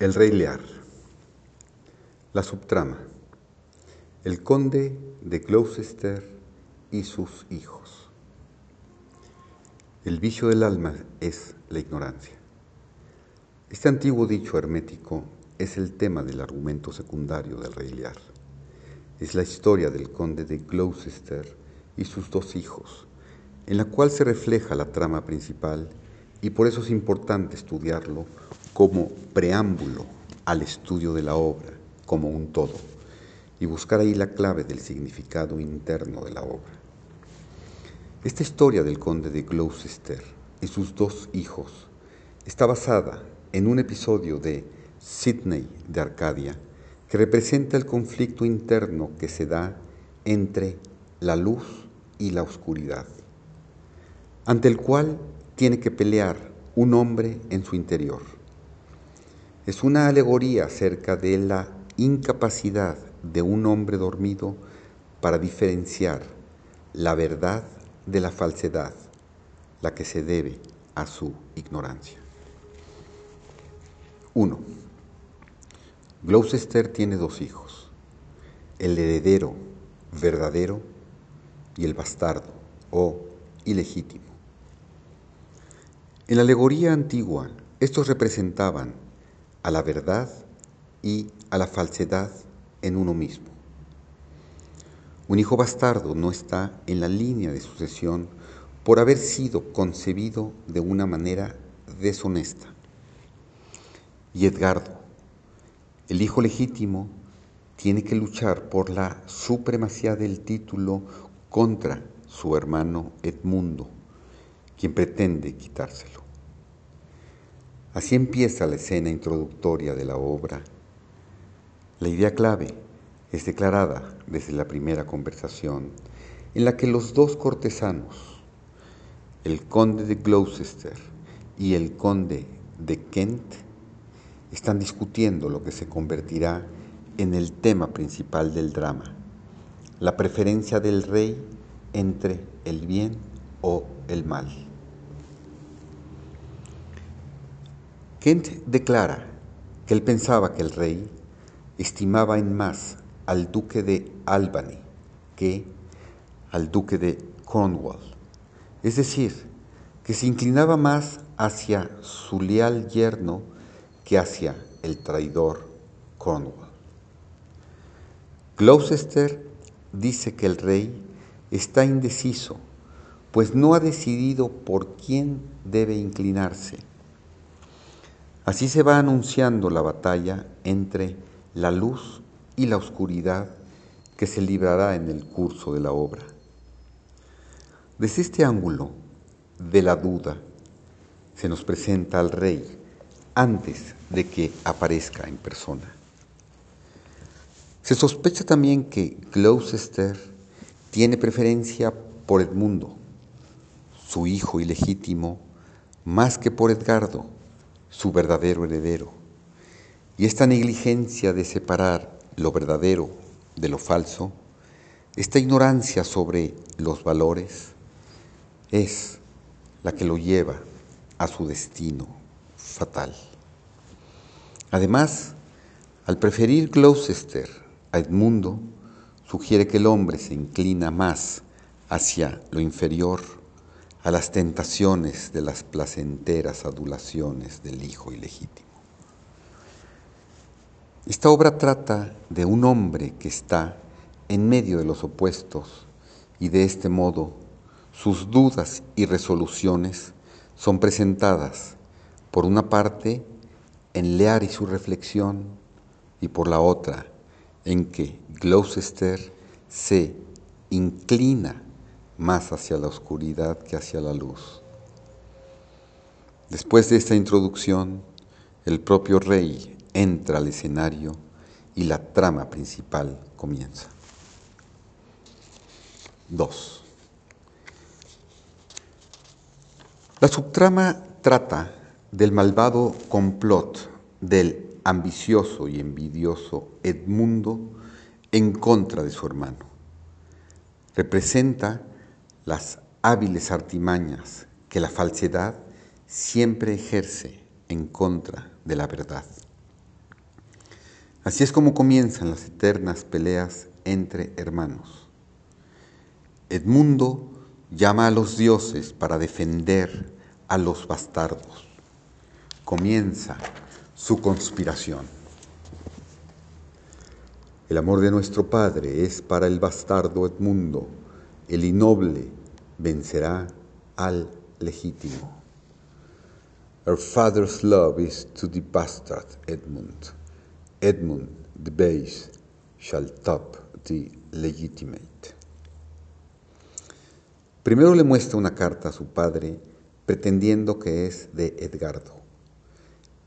El Rey Lear. La subtrama. El conde de Gloucester y sus hijos. El vicio del alma es la ignorancia. Este antiguo dicho hermético es el tema del argumento secundario del Rey Lear. Es la historia del conde de Gloucester y sus dos hijos, en la cual se refleja la trama principal y por eso es importante estudiarlo como preámbulo al estudio de la obra como un todo y buscar ahí la clave del significado interno de la obra. Esta historia del conde de Gloucester y sus dos hijos está basada en un episodio de Sidney de Arcadia que representa el conflicto interno que se da entre la luz y la oscuridad, ante el cual tiene que pelear un hombre en su interior es una alegoría acerca de la incapacidad de un hombre dormido para diferenciar la verdad de la falsedad, la que se debe a su ignorancia. 1. Gloucester tiene dos hijos, el heredero verdadero y el bastardo o ilegítimo. En la alegoría antigua, estos representaban a la verdad y a la falsedad en uno mismo. Un hijo bastardo no está en la línea de sucesión por haber sido concebido de una manera deshonesta. Y Edgardo, el hijo legítimo, tiene que luchar por la supremacía del título contra su hermano Edmundo, quien pretende quitárselo. Así empieza la escena introductoria de la obra. La idea clave es declarada desde la primera conversación en la que los dos cortesanos, el conde de Gloucester y el conde de Kent, están discutiendo lo que se convertirá en el tema principal del drama, la preferencia del rey entre el bien o el mal. Kent declara que él pensaba que el rey estimaba en más al duque de Albany que al duque de Cornwall, es decir, que se inclinaba más hacia su leal yerno que hacia el traidor Cornwall. Gloucester dice que el rey está indeciso, pues no ha decidido por quién debe inclinarse Así se va anunciando la batalla entre la luz y la oscuridad que se librará en el curso de la obra. Desde este ángulo de la duda se nos presenta al rey antes de que aparezca en persona. Se sospecha también que Gloucester tiene preferencia por Edmundo, su hijo ilegítimo, más que por Edgardo, su verdadero heredero. Y esta negligencia de separar lo verdadero de lo falso, esta ignorancia sobre los valores, es la que lo lleva a su destino fatal. Además, al preferir Gloucester a Edmundo, sugiere que el hombre se inclina más hacia lo inferior a las tentaciones de las placenteras adulaciones del hijo ilegítimo. Esta obra trata de un hombre que está en medio de los opuestos y de este modo sus dudas y resoluciones son presentadas por una parte en Lear y su reflexión y por la otra en que Gloucester se inclina más hacia la oscuridad que hacia la luz. Después de esta introducción, el propio rey entra al escenario y la trama principal comienza. 2. La subtrama trata del malvado complot del ambicioso y envidioso Edmundo en contra de su hermano. Representa las hábiles artimañas que la falsedad siempre ejerce en contra de la verdad. Así es como comienzan las eternas peleas entre hermanos. Edmundo llama a los dioses para defender a los bastardos. Comienza su conspiración. El amor de nuestro Padre es para el bastardo Edmundo, el innoble vencerá al legítimo. Our father's love is to the bastard Edmund. Edmund, the base, shall top the legitimate. Primero le muestra una carta a su padre pretendiendo que es de Edgardo.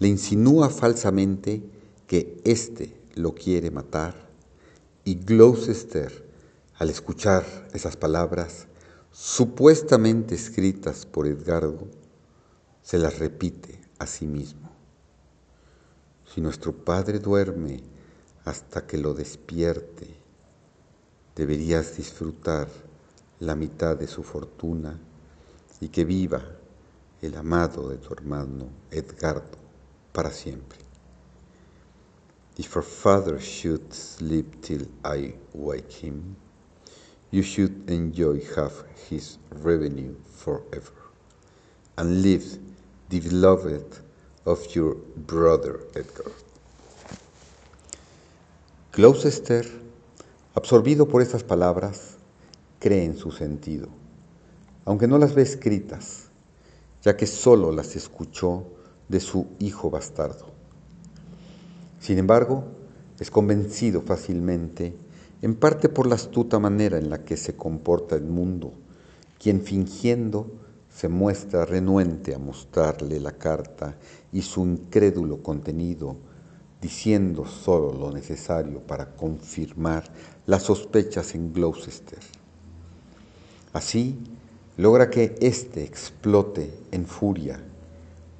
Le insinúa falsamente que éste lo quiere matar y Gloucester, al escuchar esas palabras, supuestamente escritas por Edgardo, se las repite a sí mismo. Si nuestro Padre duerme hasta que lo despierte, deberías disfrutar la mitad de su fortuna y que viva el amado de tu hermano Edgardo para siempre. If our father should sleep till I wake him, you should enjoy half his revenue forever, and live the beloved of your brother Edgar. Gloucester, absorbido por estas palabras, cree en su sentido, aunque no las ve escritas, ya que sólo las escuchó de su hijo bastardo. Sin embargo, es convencido fácilmente, en parte por la astuta manera en la que se comporta el mundo, quien fingiendo se muestra renuente a mostrarle la carta y su incrédulo contenido, diciendo solo lo necesario para confirmar las sospechas en Gloucester. Así, logra que éste explote en furia.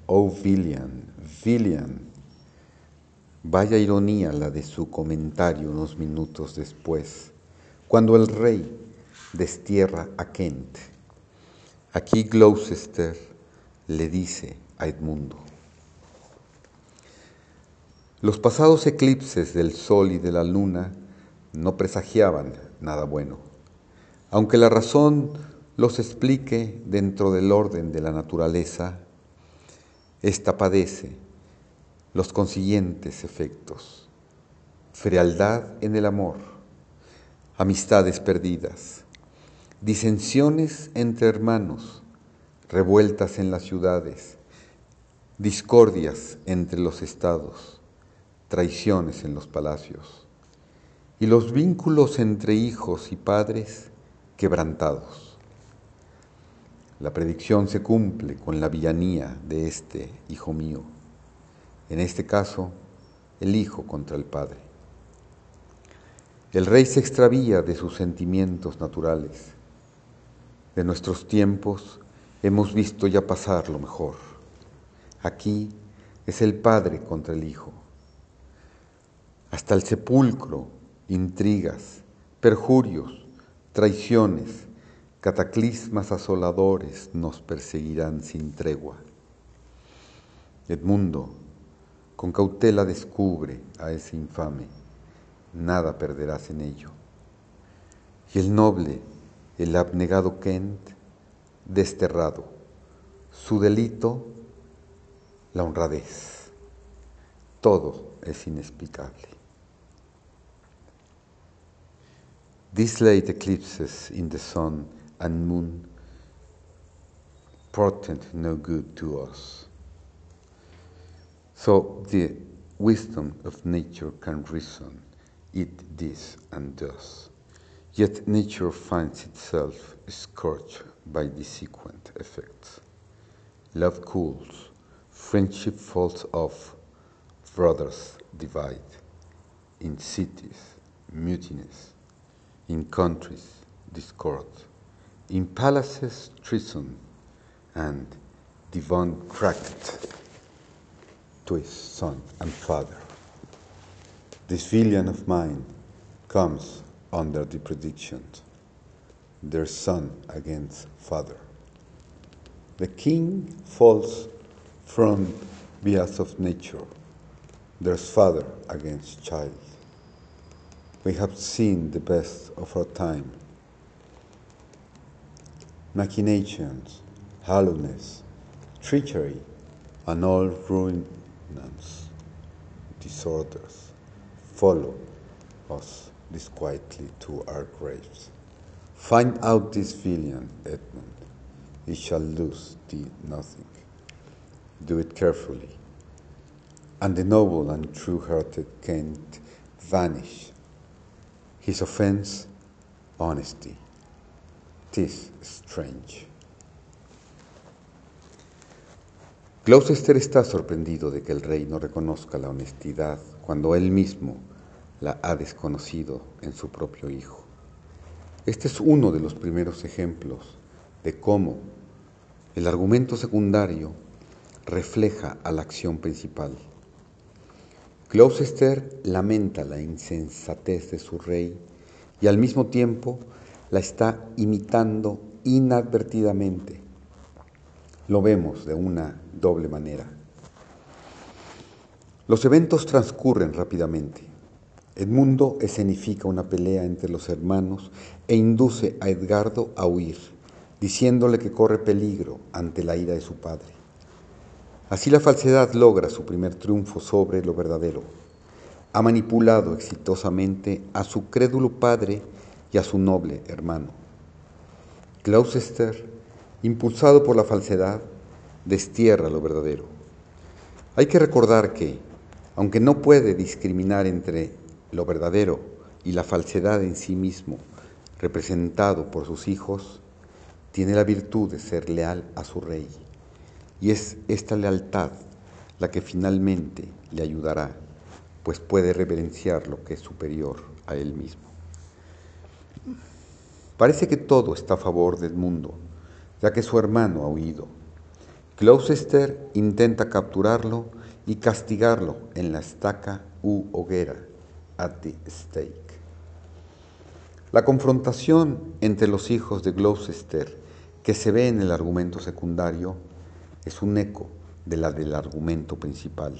Oh, Villian, Villian. Vaya ironía la de su comentario unos minutos después, cuando el rey destierra a Kent. Aquí Gloucester le dice a Edmundo, los pasados eclipses del sol y de la luna no presagiaban nada bueno aunque la razón los explique dentro del orden de la naturaleza, ésta padece los consiguientes efectos. Frialdad en el amor, amistades perdidas, disensiones entre hermanos, revueltas en las ciudades, discordias entre los estados, traiciones en los palacios, y los vínculos entre hijos y padres quebrantados. La predicción se cumple con la villanía de este hijo mío, en este caso, el hijo contra el padre. El rey se extravía de sus sentimientos naturales. De nuestros tiempos hemos visto ya pasar lo mejor. Aquí es el padre contra el hijo. Hasta el sepulcro, intrigas, perjurios, Traiciones, cataclismas asoladores nos perseguirán sin tregua. Edmundo, con cautela descubre a ese infame, nada perderás en ello. Y el noble, el abnegado Kent, desterrado, su delito, la honradez. Todo es inexplicable. These late eclipses in the sun and moon portend no good to us. So the wisdom of nature can reason it this and thus. Yet nature finds itself scorched by the sequent effects. Love cools, friendship falls off, brothers divide, in cities, mutinies, in countries discord, in palaces treason, and divan cracked to his son and father. This villain of mine comes under the prediction, their son against father. The king falls from bias of nature. there's father against child. We have seen the best of our time. Machinations, hollowness, treachery, and all ruinance, disorders follow us disquietly to our graves. Find out this villain, Edmund. He shall lose thee nothing. Do it carefully, and the noble and true-hearted Kent vanish. His offense, honesty. Tis strange. Gloucester está sorprendido de que el rey no reconozca la honestidad cuando él mismo la ha desconocido en su propio hijo. Este es uno de los primeros ejemplos de cómo el argumento secundario refleja a la acción principal. Gloucester lamenta la insensatez de su rey y al mismo tiempo la está imitando inadvertidamente. Lo vemos de una doble manera. Los eventos transcurren rápidamente. Edmundo escenifica una pelea entre los hermanos e induce a Edgardo a huir, diciéndole que corre peligro ante la ira de su padre. Así la falsedad logra su primer triunfo sobre lo verdadero. Ha manipulado exitosamente a su crédulo padre y a su noble hermano. Gloucester, impulsado por la falsedad, destierra lo verdadero. Hay que recordar que, aunque no puede discriminar entre lo verdadero y la falsedad en sí mismo, representado por sus hijos, tiene la virtud de ser leal a su rey. Y es esta lealtad la que finalmente le ayudará, pues puede reverenciar lo que es superior a él mismo. Parece que todo está a favor del mundo, ya que su hermano ha huido. Gloucester intenta capturarlo y castigarlo en la estaca u hoguera, at the stake. La confrontación entre los hijos de Gloucester que se ve en el argumento secundario es un eco de la del argumento principal.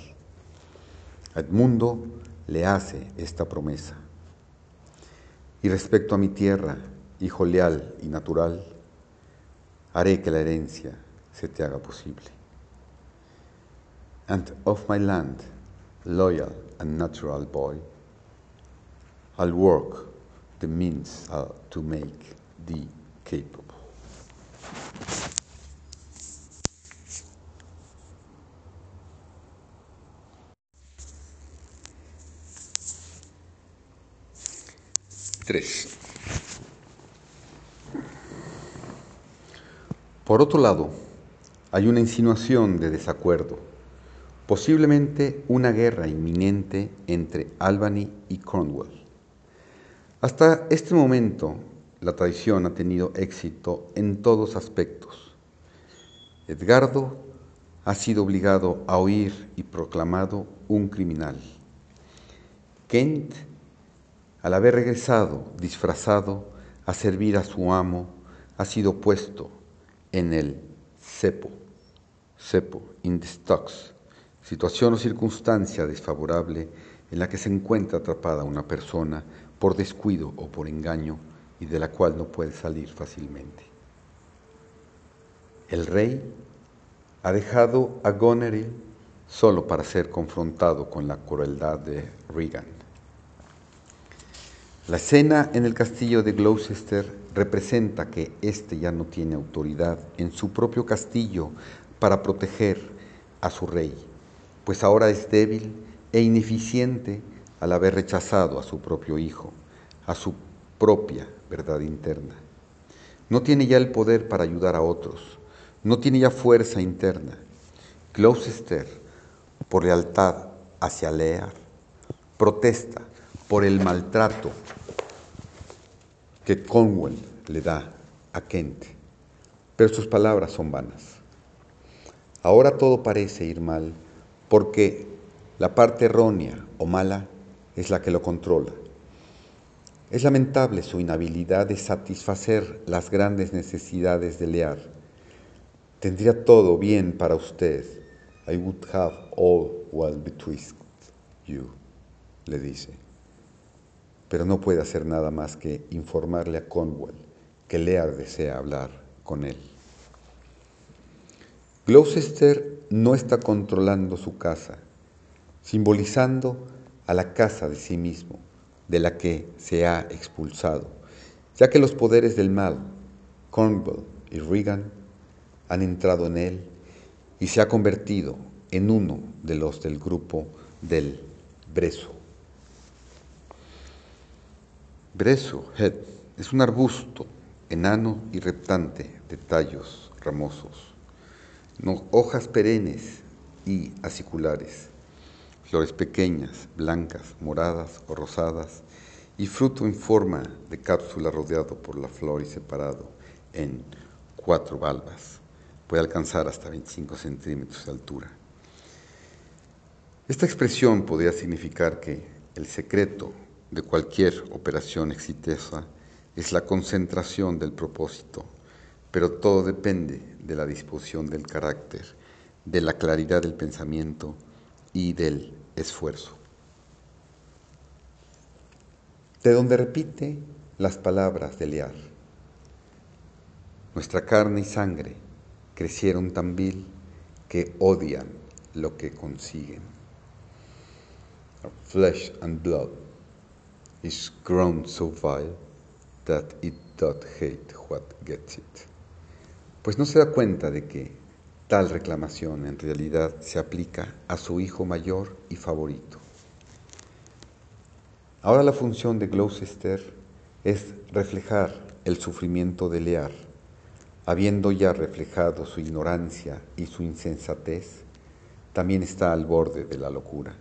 Edmundo le hace esta promesa. Y respecto a mi tierra, hijo leal y natural, haré que la herencia se te haga posible. And of my land, loyal and natural boy, I'll work the means uh, to make thee capable. Tres. Por otro lado, hay una insinuación de desacuerdo, posiblemente una guerra inminente entre Albany y Cornwall. Hasta este momento, la traición ha tenido éxito en todos aspectos. Edgardo ha sido obligado a huir y proclamado un criminal. Kent, al haber regresado disfrazado a servir a su amo, ha sido puesto en el cepo, cepo, in the stocks, situación o circunstancia desfavorable en la que se encuentra atrapada una persona por descuido o por engaño y de la cual no puede salir fácilmente. El rey ha dejado a Goneril solo para ser confrontado con la crueldad de Regan. La escena en el castillo de Gloucester representa que éste ya no tiene autoridad en su propio castillo para proteger a su rey, pues ahora es débil e ineficiente al haber rechazado a su propio hijo, a su propia verdad interna. No tiene ya el poder para ayudar a otros, no tiene ya fuerza interna. Gloucester, por lealtad hacia Lear, protesta por el maltrato que Conwell le da a Kent, pero sus palabras son vanas. Ahora todo parece ir mal porque la parte errónea o mala es la que lo controla. Es lamentable su inhabilidad de satisfacer las grandes necesidades de Lear. Tendría todo bien para usted. I would have all well betwixt. you, le dice, pero no puede hacer nada más que informarle a Conwell que Lear desea hablar con él. Gloucester no está controlando su casa, simbolizando a la casa de sí mismo, de la que se ha expulsado, ya que los poderes del mal, Cornwall y Regan, han entrado en él y se ha convertido en uno de los del grupo del brezo. Brezo, head, es un arbusto enano y reptante de tallos ramosos, hojas perennes y aciculares, flores pequeñas, blancas, moradas o rosadas, y fruto en forma de cápsula rodeado por la flor y separado en cuatro valvas. Puede alcanzar hasta 25 centímetros de altura. Esta expresión podría significar que el secreto de cualquier operación exitosa es la concentración del propósito, pero todo depende de la disposición del carácter, de la claridad del pensamiento y del esfuerzo. De donde repite las palabras de Lear. Nuestra carne y sangre crecieron tan vil que odian lo que consiguen. Our flesh and blood is grown so vile that it doth hate what gets it. Pues no se da cuenta de que tal reclamación en realidad se aplica a su hijo mayor y favorito. Ahora la función de Gloucester es reflejar el sufrimiento de Lear, habiendo ya reflejado su ignorancia y su insensatez, también está al borde de la locura.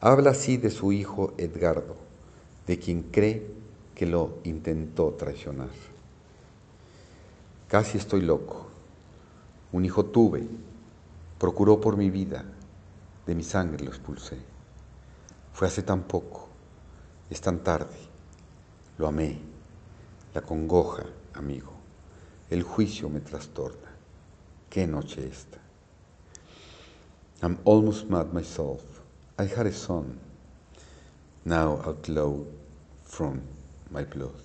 Habla así de su hijo Edgardo, de quien cree que lo intentó traicionar. Casi estoy loco. Un hijo tuve, procuró por mi vida, de mi sangre lo expulsé. Fue hace tan poco, es tan tarde. Lo amé. La congoja, amigo. El juicio me trastorna. Qué noche esta. I'm almost mad myself. I had a son, now outlawed from my blood.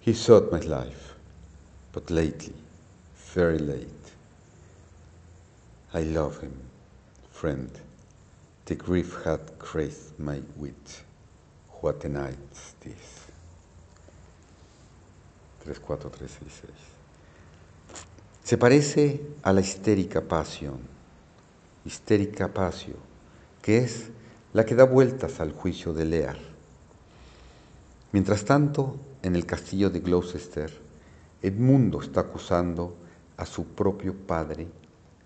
He sought my life, but lately, very late, I love him, friend. The grief had crazed my wit. What a night's this. 3, 4, 3, 6, 6. Se parece a la histérica pasión, histérica pasio, que es la que da vueltas al juicio de Lear. Mientras tanto, en el castillo de Gloucester, Edmundo está acusando a su propio padre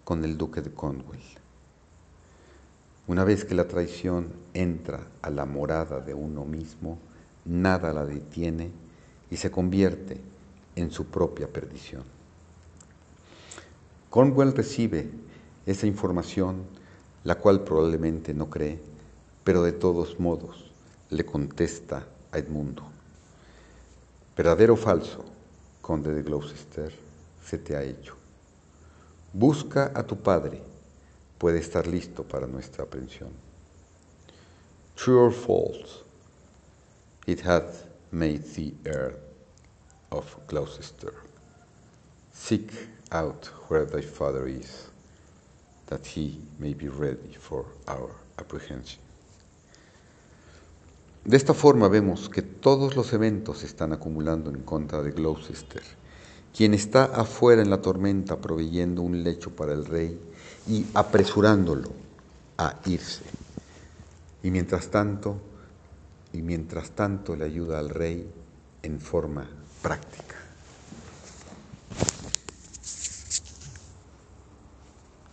con el duque de Cornwall. Una vez que la traición entra a la morada de uno mismo, nada la detiene y se convierte en su propia perdición. Cornwall recibe esa información, la cual probablemente no cree, pero de todos modos le contesta a Edmundo. ¿Verdadero o falso, conde de Gloucester, se te ha hecho? Busca a tu padre, puede estar listo para nuestra aprehensión. True or false, it hath made the heir of Gloucester. Seek out where thy father is, that he may be ready for our apprehension. De esta forma vemos que todos los eventos se están acumulando en contra de Gloucester, quien está afuera en la tormenta proveyendo un lecho para el rey y apresurándolo a irse. Y mientras tanto, y mientras tanto le ayuda al rey en forma práctica.